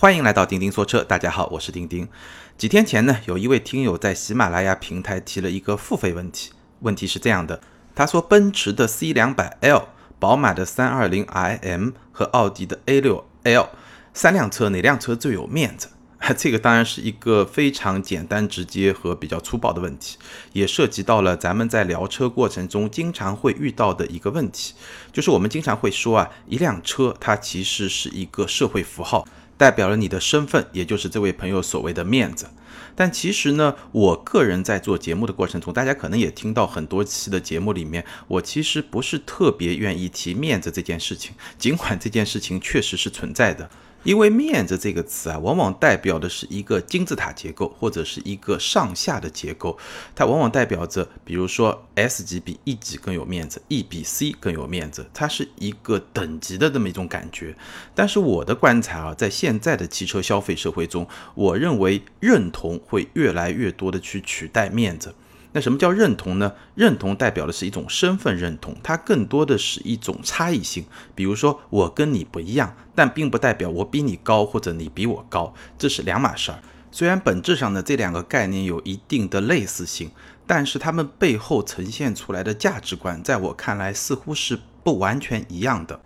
欢迎来到钉钉说车，大家好，我是钉钉。几天前呢，有一位听友在喜马拉雅平台提了一个付费问题，问题是这样的：他说，奔驰的 C 两百 L、宝马的三二零 iM 和奥迪的 A 六 L 三辆车，哪辆车最有面子？这个当然是一个非常简单、直接和比较粗暴的问题，也涉及到了咱们在聊车过程中经常会遇到的一个问题，就是我们经常会说啊，一辆车它其实是一个社会符号，代表了你的身份，也就是这位朋友所谓的面子。但其实呢，我个人在做节目的过程中，大家可能也听到很多期的节目里面，我其实不是特别愿意提面子这件事情，尽管这件事情确实是存在的。因为面子这个词啊，往往代表的是一个金字塔结构，或者是一个上下的结构。它往往代表着，比如说 S 级比 E 级更有面子，E 比 C 更有面子，它是一个等级的这么一种感觉。但是我的观察啊，在现在的汽车消费社会中，我认为认同会越来越多的去取代面子。那什么叫认同呢？认同代表的是一种身份认同，它更多的是一种差异性。比如说，我跟你不一样，但并不代表我比你高或者你比我高，这是两码事儿。虽然本质上呢，这两个概念有一定的类似性，但是它们背后呈现出来的价值观，在我看来似乎是不完全一样的。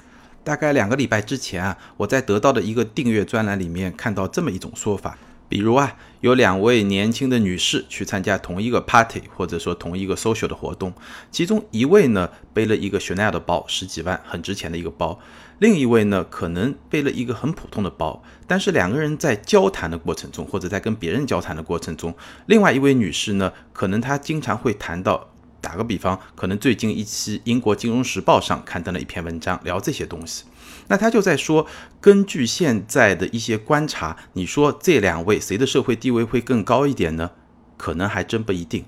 大概两个礼拜之前啊，我在得到的一个订阅专栏里面看到这么一种说法。比如啊，有两位年轻的女士去参加同一个 party，或者说同一个 social 的活动，其中一位呢背了一个 Chanel 的包，十几万，很值钱的一个包；另一位呢可能背了一个很普通的包。但是两个人在交谈的过程中，或者在跟别人交谈的过程中，另外一位女士呢，可能她经常会谈到。打个比方，可能最近一期英国金融时报上刊登了一篇文章，聊这些东西。那他就在说，根据现在的一些观察，你说这两位谁的社会地位会更高一点呢？可能还真不一定。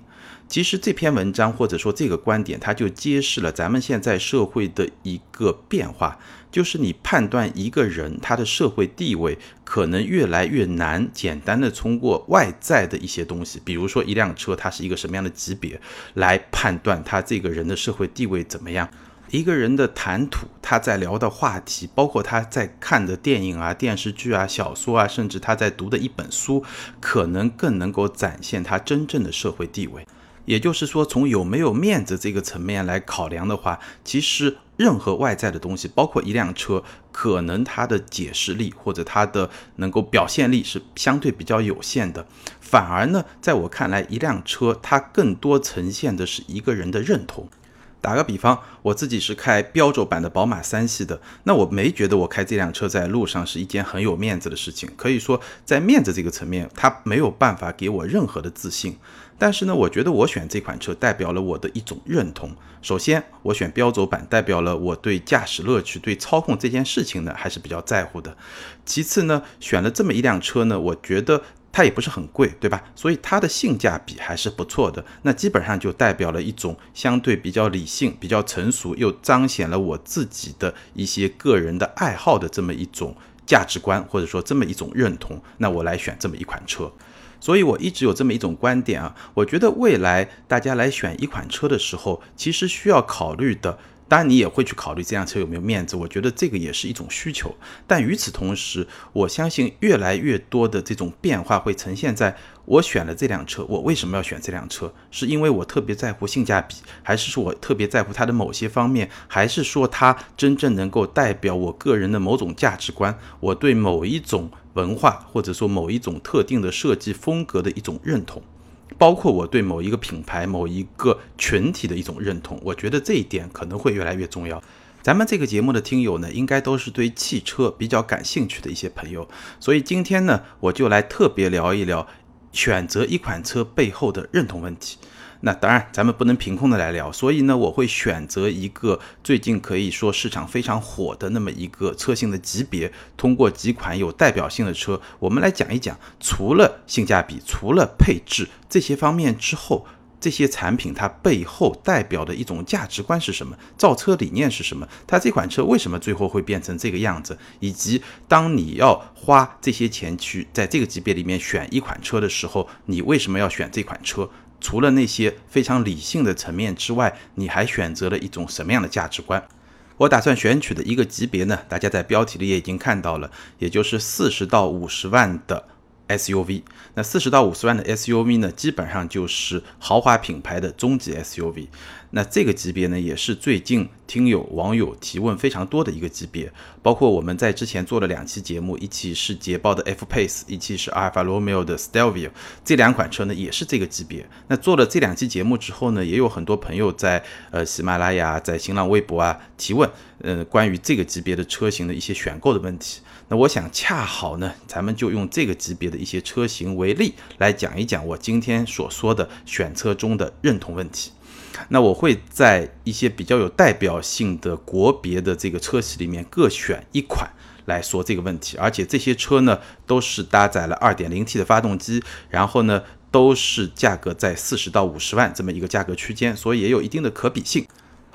其实这篇文章或者说这个观点，它就揭示了咱们现在社会的一个变化，就是你判断一个人他的社会地位可能越来越难，简单的通过外在的一些东西，比如说一辆车它是一个什么样的级别，来判断他这个人的社会地位怎么样。一个人的谈吐，他在聊的话题，包括他在看的电影啊、电视剧啊、小说啊，甚至他在读的一本书，可能更能够展现他真正的社会地位。也就是说，从有没有面子这个层面来考量的话，其实任何外在的东西，包括一辆车，可能它的解释力或者它的能够表现力是相对比较有限的。反而呢，在我看来，一辆车它更多呈现的是一个人的认同。打个比方，我自己是开标轴版的宝马三系的，那我没觉得我开这辆车在路上是一件很有面子的事情。可以说，在面子这个层面，它没有办法给我任何的自信。但是呢，我觉得我选这款车代表了我的一种认同。首先，我选标轴版代表了我对驾驶乐趣、对操控这件事情呢还是比较在乎的。其次呢，选了这么一辆车呢，我觉得。它也不是很贵，对吧？所以它的性价比还是不错的。那基本上就代表了一种相对比较理性、比较成熟，又彰显了我自己的一些个人的爱好的这么一种价值观，或者说这么一种认同。那我来选这么一款车。所以我一直有这么一种观点啊，我觉得未来大家来选一款车的时候，其实需要考虑的。当然，你也会去考虑这辆车有没有面子，我觉得这个也是一种需求。但与此同时，我相信越来越多的这种变化会呈现在我选了这辆车，我为什么要选这辆车？是因为我特别在乎性价比，还是说我特别在乎它的某些方面，还是说它真正能够代表我个人的某种价值观？我对某一种文化，或者说某一种特定的设计风格的一种认同？包括我对某一个品牌、某一个群体的一种认同，我觉得这一点可能会越来越重要。咱们这个节目的听友呢，应该都是对汽车比较感兴趣的一些朋友，所以今天呢，我就来特别聊一聊选择一款车背后的认同问题。那当然，咱们不能凭空的来聊，所以呢，我会选择一个最近可以说市场非常火的那么一个车型的级别，通过几款有代表性的车，我们来讲一讲，除了性价比、除了配置这些方面之后，这些产品它背后代表的一种价值观是什么，造车理念是什么，它这款车为什么最后会变成这个样子，以及当你要花这些钱去在这个级别里面选一款车的时候，你为什么要选这款车？除了那些非常理性的层面之外，你还选择了一种什么样的价值观？我打算选取的一个级别呢，大家在标题里也已经看到了，也就是四十到五十万的。SUV，那四十到五十万的 SUV 呢，基本上就是豪华品牌的中级 SUV。那这个级别呢，也是最近听友网友提问非常多的一个级别。包括我们在之前做了两期节目，一期是捷豹的 F Pace，一期是阿尔法罗密欧的 Stelvio，这两款车呢也是这个级别。那做了这两期节目之后呢，也有很多朋友在呃喜马拉雅、在新浪微博啊提问，呃关于这个级别的车型的一些选购的问题。那我想恰好呢，咱们就用这个级别的一些车型为例，来讲一讲我今天所说的选车中的认同问题。那我会在一些比较有代表性的国别的这个车系里面各选一款来说这个问题，而且这些车呢都是搭载了 2.0T 的发动机，然后呢都是价格在四十到五十万这么一个价格区间，所以也有一定的可比性。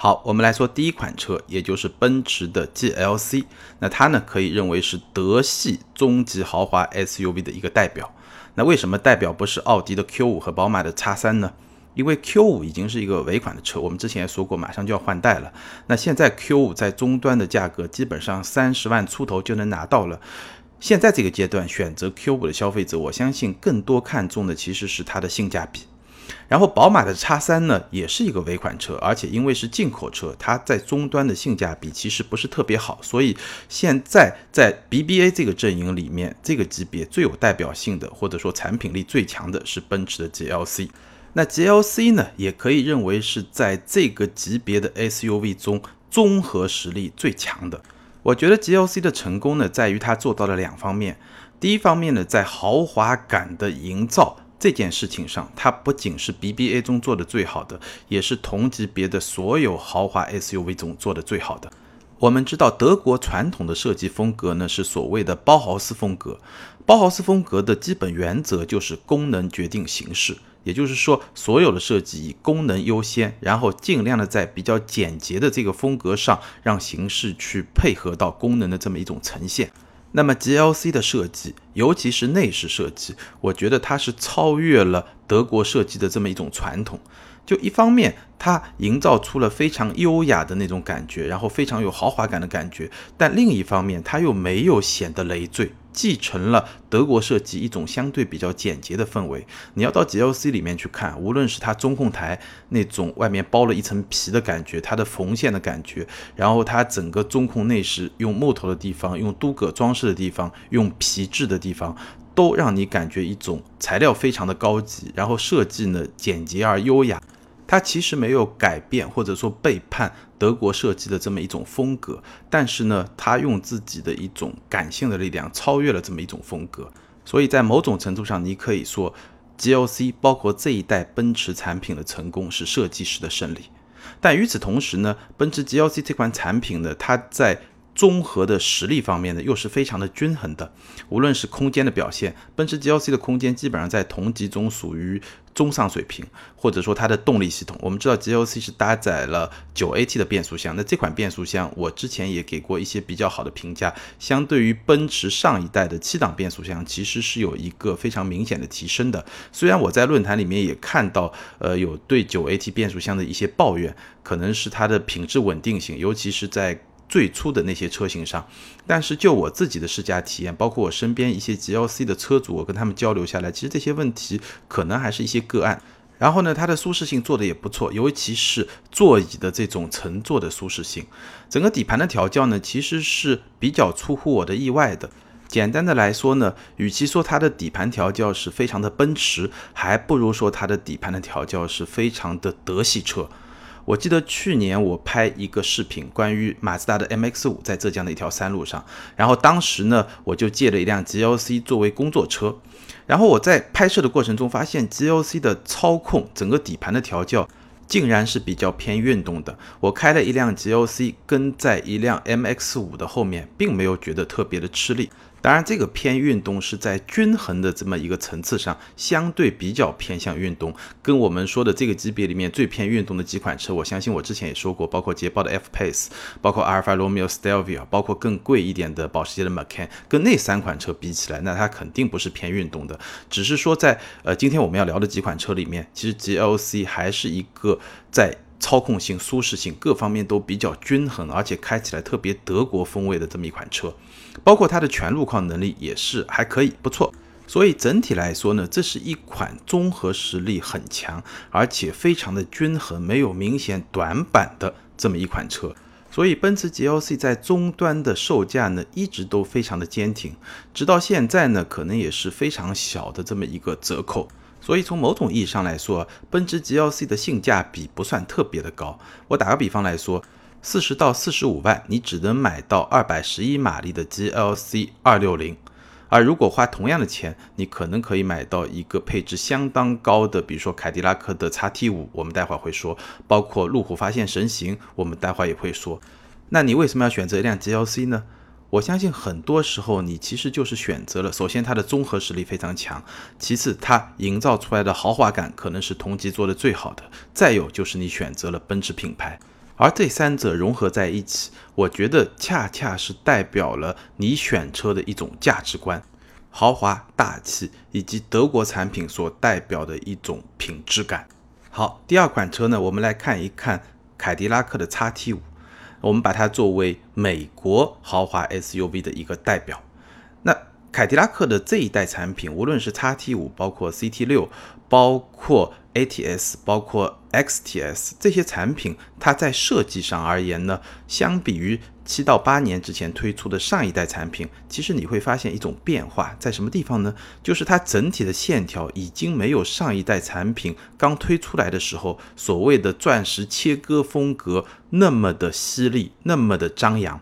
好，我们来说第一款车，也就是奔驰的 GLC，那它呢可以认为是德系中级豪华 SUV 的一个代表。那为什么代表不是奥迪的 Q5 和宝马的 X3 呢？因为 Q5 已经是一个尾款的车，我们之前也说过，马上就要换代了。那现在 Q5 在终端的价格基本上三十万出头就能拿到了。现在这个阶段选择 Q5 的消费者，我相信更多看重的其实是它的性价比。然后宝马的 X3 呢，也是一个尾款车，而且因为是进口车，它在终端的性价比其实不是特别好，所以现在在 BBA 这个阵营里面，这个级别最有代表性的，或者说产品力最强的是奔驰的 GLC。那 GLC 呢，也可以认为是在这个级别的 SUV 中综合实力最强的。我觉得 GLC 的成功呢，在于它做到了两方面。第一方面呢，在豪华感的营造这件事情上，它不仅是 BBA 中做的最好的，也是同级别的所有豪华 SUV 中做的最好的。我们知道，德国传统的设计风格呢，是所谓的包豪斯风格。包豪斯风格的基本原则就是功能决定形式。也就是说，所有的设计以功能优先，然后尽量的在比较简洁的这个风格上，让形式去配合到功能的这么一种呈现。那么 GLC 的设计，尤其是内饰设计，我觉得它是超越了德国设计的这么一种传统。就一方面，它营造出了非常优雅的那种感觉，然后非常有豪华感的感觉；但另一方面，它又没有显得累赘。继承了德国设计一种相对比较简洁的氛围。你要到 GLC 里面去看，无论是它中控台那种外面包了一层皮的感觉，它的缝线的感觉，然后它整个中控内饰用木头的地方、用镀铬装饰的地方、用皮质的地方，都让你感觉一种材料非常的高级，然后设计呢简洁而优雅。它其实没有改变或者说背叛德国设计的这么一种风格，但是呢，他用自己的一种感性的力量超越了这么一种风格。所以在某种程度上，你可以说，GLC 包括这一代奔驰产品的成功是设计师的胜利。但与此同时呢，奔驰 GLC 这款产品呢，它在综合的实力方面呢，又是非常的均衡的。无论是空间的表现，奔驰 GLC 的空间基本上在同级中属于中上水平，或者说它的动力系统，我们知道 GLC 是搭载了九 AT 的变速箱，那这款变速箱我之前也给过一些比较好的评价，相对于奔驰上一代的七档变速箱，其实是有一个非常明显的提升的。虽然我在论坛里面也看到，呃，有对九 AT 变速箱的一些抱怨，可能是它的品质稳定性，尤其是在最初的那些车型上，但是就我自己的试驾体验，包括我身边一些 GLC 的车主，我跟他们交流下来，其实这些问题可能还是一些个案。然后呢，它的舒适性做的也不错，尤其是座椅的这种乘坐的舒适性。整个底盘的调教呢，其实是比较出乎我的意外的。简单的来说呢，与其说它的底盘调教是非常的奔驰，还不如说它的底盘的调教是非常的德系车。我记得去年我拍一个视频，关于马自达的 MX 五在浙江的一条山路上，然后当时呢，我就借了一辆 GLC 作为工作车，然后我在拍摄的过程中发现 GLC 的操控，整个底盘的调教竟然是比较偏运动的。我开了一辆 GLC 跟在一辆 MX 五的后面，并没有觉得特别的吃力。当然，这个偏运动是在均衡的这么一个层次上，相对比较偏向运动。跟我们说的这个级别里面最偏运动的几款车，我相信我之前也说过，包括捷豹的 F Pace，包括阿尔法罗密欧 Stelvio，包括更贵一点的保时捷的 Macan，跟那三款车比起来，那它肯定不是偏运动的。只是说在呃今天我们要聊的几款车里面，其实 GLC 还是一个在操控性、舒适性各方面都比较均衡，而且开起来特别德国风味的这么一款车，包括它的全路况能力也是还可以，不错。所以整体来说呢，这是一款综合实力很强，而且非常的均衡，没有明显短板的这么一款车。所以奔驰 GLC 在终端的售价呢，一直都非常的坚挺，直到现在呢，可能也是非常小的这么一个折扣。所以从某种意义上来说，奔驰 GLC 的性价比不算特别的高。我打个比方来说，四十到四十五万，你只能买到二百十一马力的 GLC 二六零。而如果花同样的钱，你可能可以买到一个配置相当高的，比如说凯迪拉克的 XT 五，我们待会儿会说，包括路虎发现神行，我们待会儿也会说。那你为什么要选择一辆 GLC 呢？我相信很多时候你其实就是选择了，首先它的综合实力非常强，其次它营造出来的豪华感可能是同级做的最好的，再有就是你选择了奔驰品牌。而这三者融合在一起，我觉得恰恰是代表了你选车的一种价值观，豪华大气以及德国产品所代表的一种品质感。好，第二款车呢，我们来看一看凯迪拉克的 XT 五，我们把它作为美国豪华 SUV 的一个代表。那凯迪拉克的这一代产品，无论是 XT 五，包括 CT 六，包括 ATS 包括 XTS 这些产品，它在设计上而言呢，相比于七到八年之前推出的上一代产品，其实你会发现一种变化，在什么地方呢？就是它整体的线条已经没有上一代产品刚推出来的时候所谓的钻石切割风格那么的犀利，那么的张扬。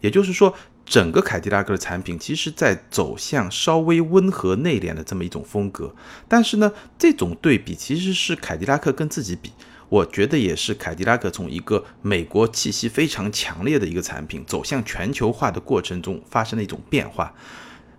也就是说。整个凯迪拉克的产品，其实在走向稍微温和内敛的这么一种风格。但是呢，这种对比其实是凯迪拉克跟自己比，我觉得也是凯迪拉克从一个美国气息非常强烈的一个产品，走向全球化的过程中发生的一种变化。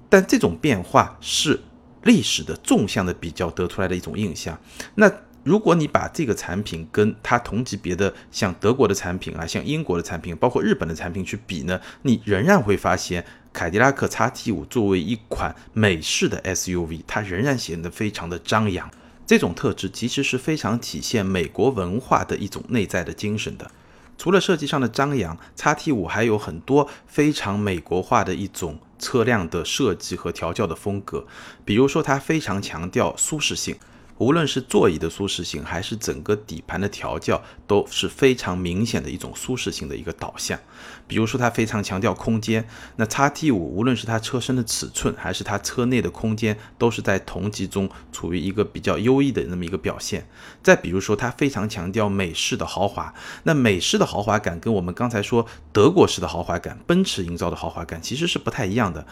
但这种变化是历史的纵向的比较得出来的一种印象。那。如果你把这个产品跟它同级别的像德国的产品啊，像英国的产品，包括日本的产品去比呢，你仍然会发现凯迪拉克 XT5 作为一款美式的 SUV，它仍然显得非常的张扬。这种特质其实是非常体现美国文化的一种内在的精神的。除了设计上的张扬，XT5 还有很多非常美国化的一种车辆的设计和调教的风格，比如说它非常强调舒适性。无论是座椅的舒适性，还是整个底盘的调教，都是非常明显的一种舒适性的一个导向。比如说，它非常强调空间，那叉 T 五无论是它车身的尺寸，还是它车内的空间，都是在同级中处于一个比较优异的那么一个表现。再比如说，它非常强调美式的豪华，那美式的豪华感跟我们刚才说德国式的豪华感，奔驰营造的豪华感其实是不太一样的。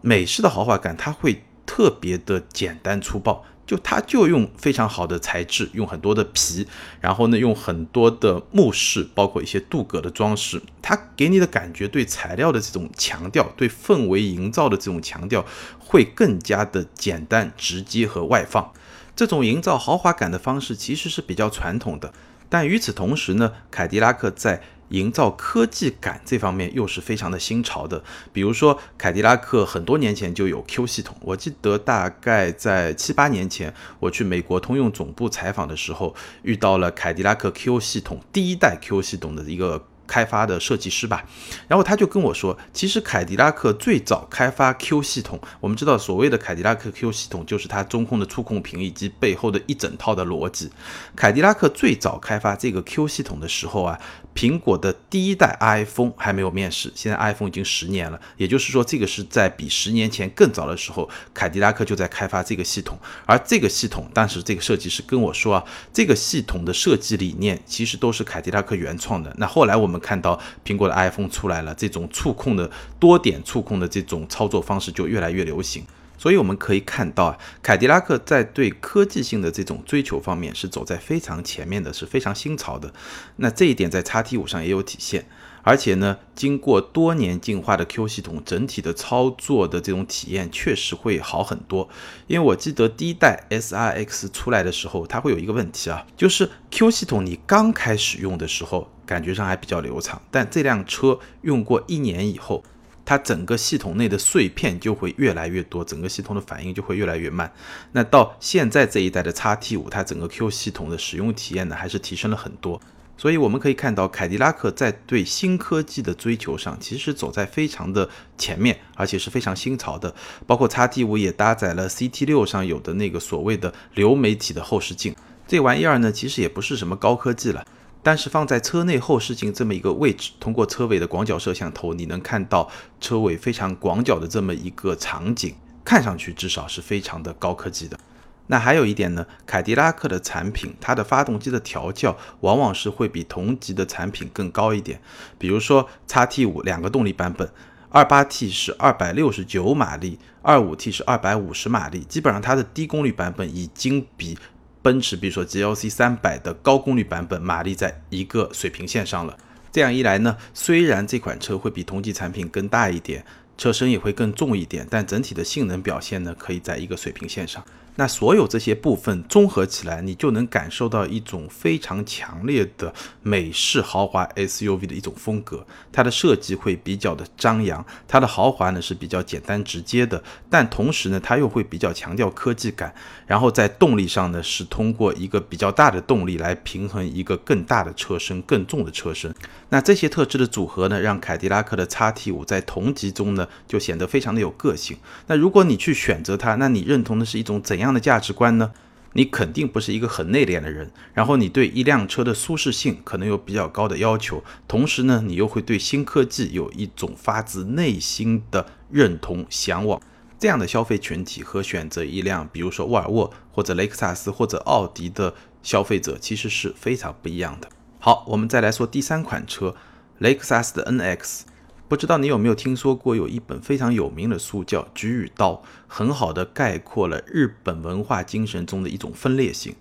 美式的豪华感，它会特别的简单粗暴。就它就用非常好的材质，用很多的皮，然后呢用很多的木饰，包括一些镀铬的装饰，它给你的感觉对材料的这种强调，对氛围营造的这种强调，会更加的简单直接和外放。这种营造豪华感的方式其实是比较传统的，但与此同时呢，凯迪拉克在营造科技感这方面又是非常的新潮的，比如说凯迪拉克很多年前就有 Q 系统，我记得大概在七八年前我去美国通用总部采访的时候，遇到了凯迪拉克 Q 系统第一代 Q 系统的一个。开发的设计师吧，然后他就跟我说，其实凯迪拉克最早开发 Q 系统，我们知道所谓的凯迪拉克 Q 系统就是它中控的触控屏以及背后的一整套的逻辑。凯迪拉克最早开发这个 Q 系统的时候啊，苹果的第一代 iPhone 还没有面世，现在 iPhone 已经十年了，也就是说这个是在比十年前更早的时候，凯迪拉克就在开发这个系统。而这个系统当时这个设计师跟我说啊，这个系统的设计理念其实都是凯迪拉克原创的。那后来我们。看到苹果的 iPhone 出来了，这种触控的多点触控的这种操作方式就越来越流行。所以我们可以看到啊，凯迪拉克在对科技性的这种追求方面是走在非常前面的，是非常新潮的。那这一点在叉 T 五上也有体现。而且呢，经过多年进化的 Q 系统，整体的操作的这种体验确实会好很多。因为我记得第一代 S R X 出来的时候，它会有一个问题啊，就是 Q 系统你刚开始用的时候，感觉上还比较流畅，但这辆车用过一年以后，它整个系统内的碎片就会越来越多，整个系统的反应就会越来越慢。那到现在这一代的 x T 五，它整个 Q 系统的使用体验呢，还是提升了很多。所以我们可以看到，凯迪拉克在对新科技的追求上，其实走在非常的前面，而且是非常新潮的。包括 x T 五也搭载了 CT 六上有的那个所谓的流媒体的后视镜，这玩意儿呢，其实也不是什么高科技了。但是放在车内后视镜这么一个位置，通过车尾的广角摄像头，你能看到车尾非常广角的这么一个场景，看上去至少是非常的高科技的。那还有一点呢，凯迪拉克的产品，它的发动机的调教往往是会比同级的产品更高一点。比如说，x T 五两个动力版本，二八 T 是二百六十九马力，二五 T 是二百五十马力，基本上它的低功率版本已经比奔驰，比如说 GLC 三百的高功率版本马力在一个水平线上了。这样一来呢，虽然这款车会比同级产品更大一点，车身也会更重一点，但整体的性能表现呢，可以在一个水平线上。那所有这些部分综合起来，你就能感受到一种非常强烈的美式豪华 SUV 的一种风格。它的设计会比较的张扬，它的豪华呢是比较简单直接的，但同时呢，它又会比较强调科技感。然后在动力上呢，是通过一个比较大的动力来平衡一个更大的车身、更重的车身。那这些特质的组合呢，让凯迪拉克的 x T 五在同级中呢就显得非常的有个性。那如果你去选择它，那你认同的是一种怎样？的价值观呢？你肯定不是一个很内敛的人，然后你对一辆车的舒适性可能有比较高的要求，同时呢，你又会对新科技有一种发自内心的认同向往。这样的消费群体和选择一辆比如说沃尔沃或者雷克萨斯或者奥迪的消费者其实是非常不一样的。好，我们再来说第三款车，雷克萨斯的 NX。不知道你有没有听说过，有一本非常有名的书叫《菊与刀》，很好的概括了日本文化精神中的一种分裂性。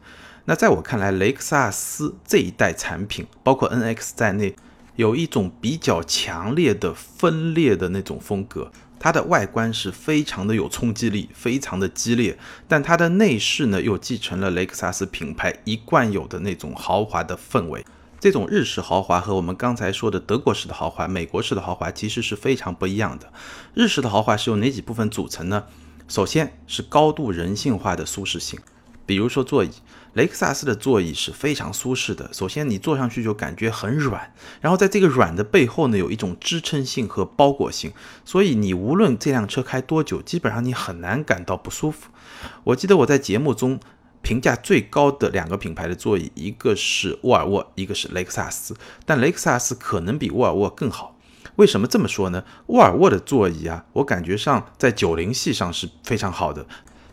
那在我看来，雷克萨斯这一代产品，包括 NX 在内，有一种比较强烈的分裂的那种风格。它的外观是非常的有冲击力，非常的激烈，但它的内饰呢，又继承了雷克萨斯品牌一贯有的那种豪华的氛围。这种日式豪华和我们刚才说的德国式的豪华、美国式的豪华其实是非常不一样的。日式的豪华是由哪几部分组成呢？首先是高度人性化的舒适性，比如说座椅，雷克萨斯的座椅是非常舒适的。首先你坐上去就感觉很软，然后在这个软的背后呢，有一种支撑性和包裹性，所以你无论这辆车开多久，基本上你很难感到不舒服。我记得我在节目中。评价最高的两个品牌的座椅，一个是沃尔沃，一个是雷克萨斯。但雷克萨斯可能比沃尔沃更好。为什么这么说呢？沃尔沃的座椅啊，我感觉上在九零系上是非常好的，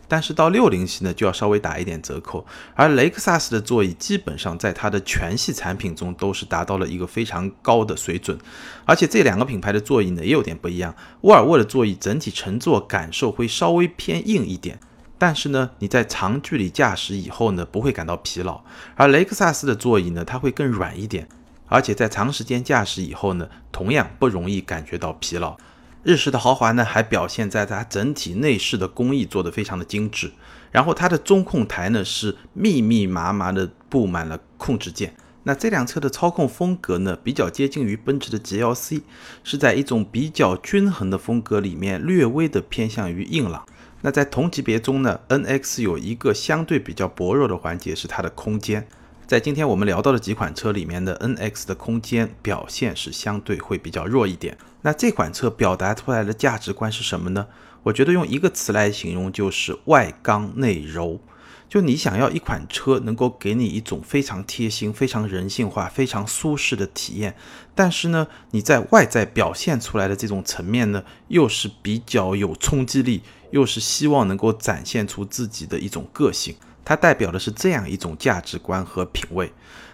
但是到六零系呢就要稍微打一点折扣。而雷克萨斯的座椅基本上在它的全系产品中都是达到了一个非常高的水准。而且这两个品牌的座椅呢也有点不一样，沃尔沃的座椅整体乘坐感受会稍微偏硬一点。但是呢，你在长距离驾驶以后呢，不会感到疲劳。而雷克萨斯的座椅呢，它会更软一点，而且在长时间驾驶以后呢，同样不容易感觉到疲劳。日式的豪华呢，还表现在它整体内饰的工艺做得非常的精致，然后它的中控台呢是密密麻麻的布满了控制键。那这辆车的操控风格呢，比较接近于奔驰的 GLC，是在一种比较均衡的风格里面，略微的偏向于硬朗。那在同级别中呢，NX 有一个相对比较薄弱的环节是它的空间。在今天我们聊到的几款车里面的 NX 的空间表现是相对会比较弱一点。那这款车表达出来的价值观是什么呢？我觉得用一个词来形容就是外刚内柔。就你想要一款车能够给你一种非常贴心、非常人性化、非常舒适的体验，但是呢，你在外在表现出来的这种层面呢，又是比较有冲击力。又是希望能够展现出自己的一种个性，它代表的是这样一种价值观和品味。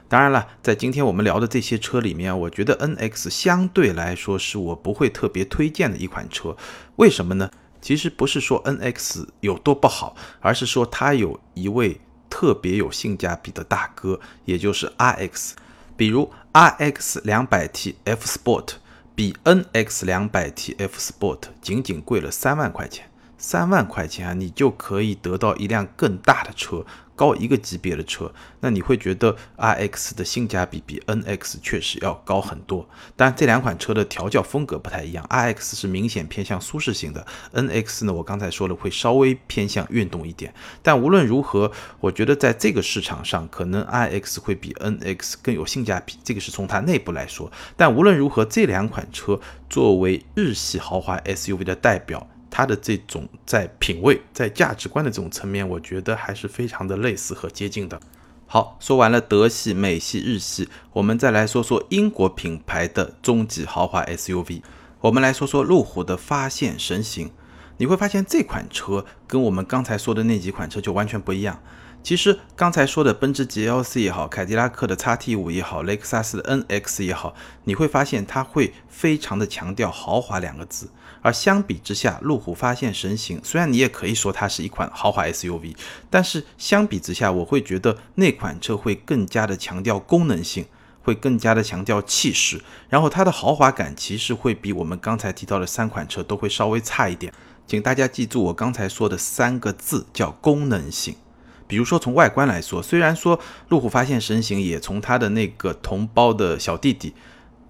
当然了，在今天我们聊的这些车里面，我觉得 NX 相对来说是我不会特别推荐的一款车。为什么呢？其实不是说 NX 有多不好，而是说它有一位特别有性价比的大哥，也就是 RX。比如 RX 两百 T F Sport 比 NX 两百 T F Sport 仅仅贵了三万块钱。三万块钱啊，你就可以得到一辆更大的车。高一个级别的车，那你会觉得 RX 的性价比比 NX 确实要高很多。当然，这两款车的调教风格不太一样，RX 是明显偏向舒适型的，NX 呢，我刚才说了会稍微偏向运动一点。但无论如何，我觉得在这个市场上，可能 RX 会比 NX 更有性价比，这个是从它内部来说。但无论如何，这两款车作为日系豪华 SUV 的代表。它的这种在品味、在价值观的这种层面，我觉得还是非常的类似和接近的。好，说完了德系、美系、日系，我们再来说说英国品牌的中级豪华 SUV。我们来说说路虎的发现神行。你会发现这款车跟我们刚才说的那几款车就完全不一样。其实刚才说的奔驰 GLC 也好，凯迪拉克的 XT5 也好，雷克萨斯的 NX 也好，你会发现它会非常的强调豪华两个字。而相比之下，路虎发现神行，虽然你也可以说它是一款豪华 SUV，但是相比之下，我会觉得那款车会更加的强调功能性，会更加的强调气势，然后它的豪华感其实会比我们刚才提到的三款车都会稍微差一点。请大家记住我刚才说的三个字，叫功能性。比如说从外观来说，虽然说路虎发现神行也从它的那个同胞的小弟弟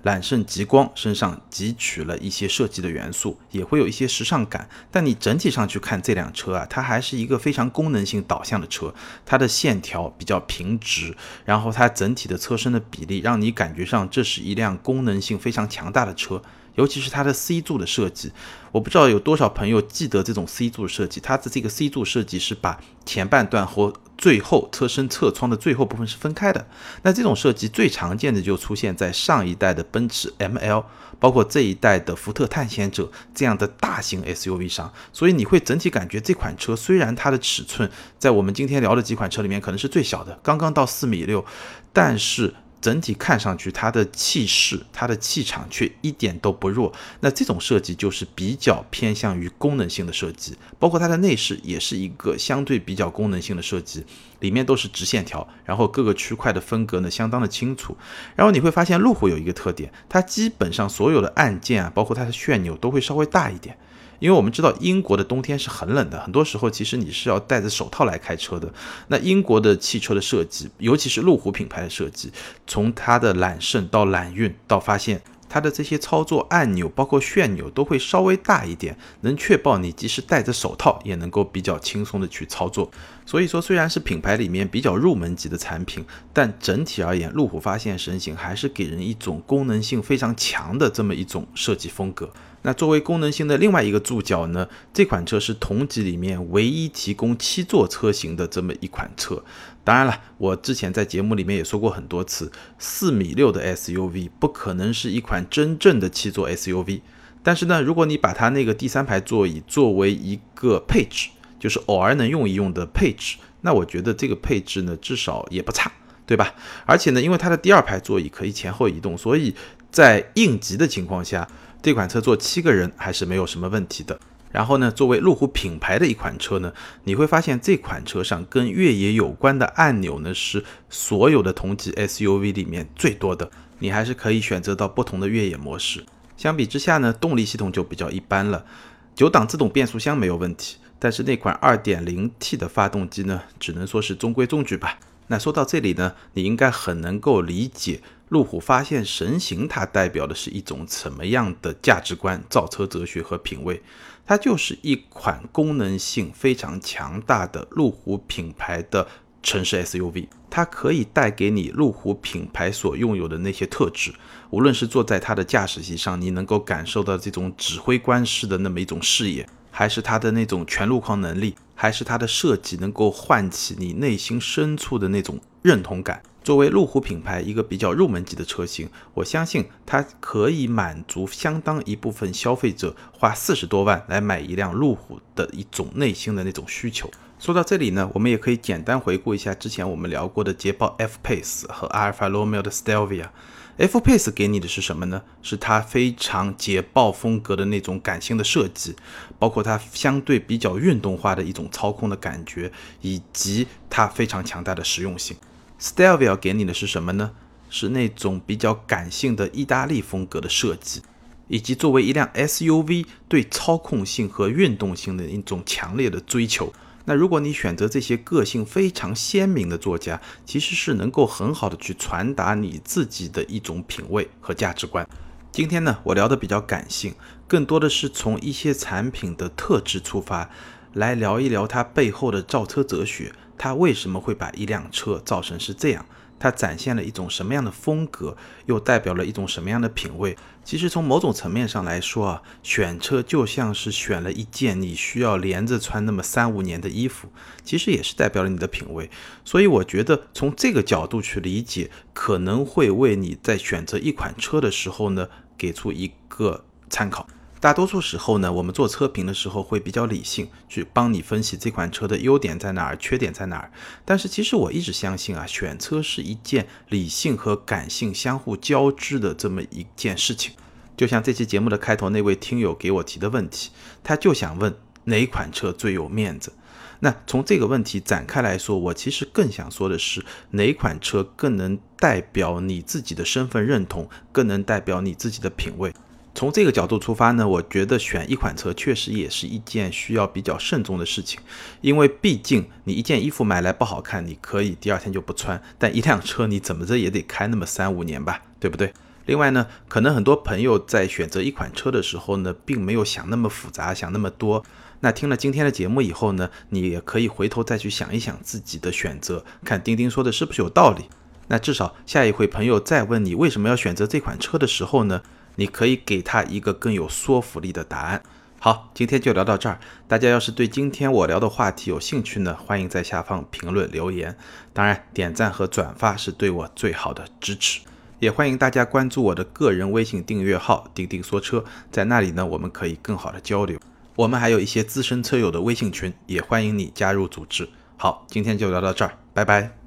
揽胜极光身上汲取了一些设计的元素，也会有一些时尚感。但你整体上去看这辆车啊，它还是一个非常功能性导向的车，它的线条比较平直，然后它整体的车身的比例让你感觉上这是一辆功能性非常强大的车。尤其是它的 C 柱的设计，我不知道有多少朋友记得这种 C 柱设计。它的这个 C 柱设计是把前半段和最后车身侧窗的最后部分是分开的。那这种设计最常见的就出现在上一代的奔驰 ML，包括这一代的福特探险者这样的大型 SUV 上。所以你会整体感觉这款车虽然它的尺寸在我们今天聊的几款车里面可能是最小的，刚刚到四米六，但是。整体看上去，它的气势、它的气场却一点都不弱。那这种设计就是比较偏向于功能性的设计，包括它的内饰也是一个相对比较功能性的设计，里面都是直线条，然后各个区块的分隔呢相当的清楚。然后你会发现，路虎有一个特点，它基本上所有的按键啊，包括它的旋钮都会稍微大一点。因为我们知道英国的冬天是很冷的，很多时候其实你是要戴着手套来开车的。那英国的汽车的设计，尤其是路虎品牌的设计，从它的揽胜到揽运到发现。它的这些操作按钮，包括旋钮，都会稍微大一点，能确保你即使戴着手套也能够比较轻松的去操作。所以说，虽然是品牌里面比较入门级的产品，但整体而言，路虎发现神行还是给人一种功能性非常强的这么一种设计风格。那作为功能性的另外一个注脚呢，这款车是同级里面唯一提供七座车型的这么一款车。当然了，我之前在节目里面也说过很多次，四米六的 SUV 不可能是一款真正的七座 SUV。但是呢，如果你把它那个第三排座椅作为一个配置，就是偶尔能用一用的配置，那我觉得这个配置呢，至少也不差，对吧？而且呢，因为它的第二排座椅可以前后移动，所以在应急的情况下。这款车坐七个人还是没有什么问题的。然后呢，作为路虎品牌的一款车呢，你会发现这款车上跟越野有关的按钮呢是所有的同级 SUV 里面最多的。你还是可以选择到不同的越野模式。相比之下呢，动力系统就比较一般了。九档自动变速箱没有问题，但是那款 2.0T 的发动机呢，只能说是中规中矩吧。那说到这里呢，你应该很能够理解。路虎发现神行，它代表的是一种什么样的价值观、造车哲学和品味？它就是一款功能性非常强大的路虎品牌的城市 SUV。它可以带给你路虎品牌所拥有的那些特质，无论是坐在它的驾驶席上，你能够感受到这种指挥官式的那么一种视野，还是它的那种全路况能力，还是它的设计能够唤起你内心深处的那种认同感。作为路虎品牌一个比较入门级的车型，我相信它可以满足相当一部分消费者花四十多万来买一辆路虎的一种内心的那种需求。说到这里呢，我们也可以简单回顾一下之前我们聊过的捷豹 F Pace 和阿尔法罗密欧的 Stelvia。F Pace 给你的是什么呢？是它非常捷豹风格的那种感性的设计，包括它相对比较运动化的一种操控的感觉，以及它非常强大的实用性。Stelvia 给你的是什么呢？是那种比较感性的意大利风格的设计，以及作为一辆 SUV 对操控性和运动性的一种强烈的追求。那如果你选择这些个性非常鲜明的作家，其实是能够很好的去传达你自己的一种品味和价值观。今天呢，我聊的比较感性，更多的是从一些产品的特质出发，来聊一聊它背后的造车哲学，它为什么会把一辆车造成是这样。它展现了一种什么样的风格，又代表了一种什么样的品味？其实从某种层面上来说啊，选车就像是选了一件你需要连着穿那么三五年的衣服，其实也是代表了你的品味。所以我觉得从这个角度去理解，可能会为你在选择一款车的时候呢，给出一个参考。大多数时候呢，我们做车评的时候会比较理性，去帮你分析这款车的优点在哪儿，缺点在哪儿。但是其实我一直相信啊，选车是一件理性和感性相互交织的这么一件事情。就像这期节目的开头那位听友给我提的问题，他就想问哪款车最有面子。那从这个问题展开来说，我其实更想说的是，哪款车更能代表你自己的身份认同，更能代表你自己的品味。从这个角度出发呢，我觉得选一款车确实也是一件需要比较慎重的事情，因为毕竟你一件衣服买来不好看，你可以第二天就不穿，但一辆车你怎么着也得开那么三五年吧，对不对？另外呢，可能很多朋友在选择一款车的时候呢，并没有想那么复杂，想那么多。那听了今天的节目以后呢，你也可以回头再去想一想自己的选择，看钉钉说的是不是有道理。那至少下一回朋友再问你为什么要选择这款车的时候呢？你可以给他一个更有说服力的答案。好，今天就聊到这儿。大家要是对今天我聊的话题有兴趣呢，欢迎在下方评论留言。当然，点赞和转发是对我最好的支持。也欢迎大家关注我的个人微信订阅号“钉钉说车”，在那里呢，我们可以更好的交流。我们还有一些资深车友的微信群，也欢迎你加入组织。好，今天就聊到这儿，拜拜。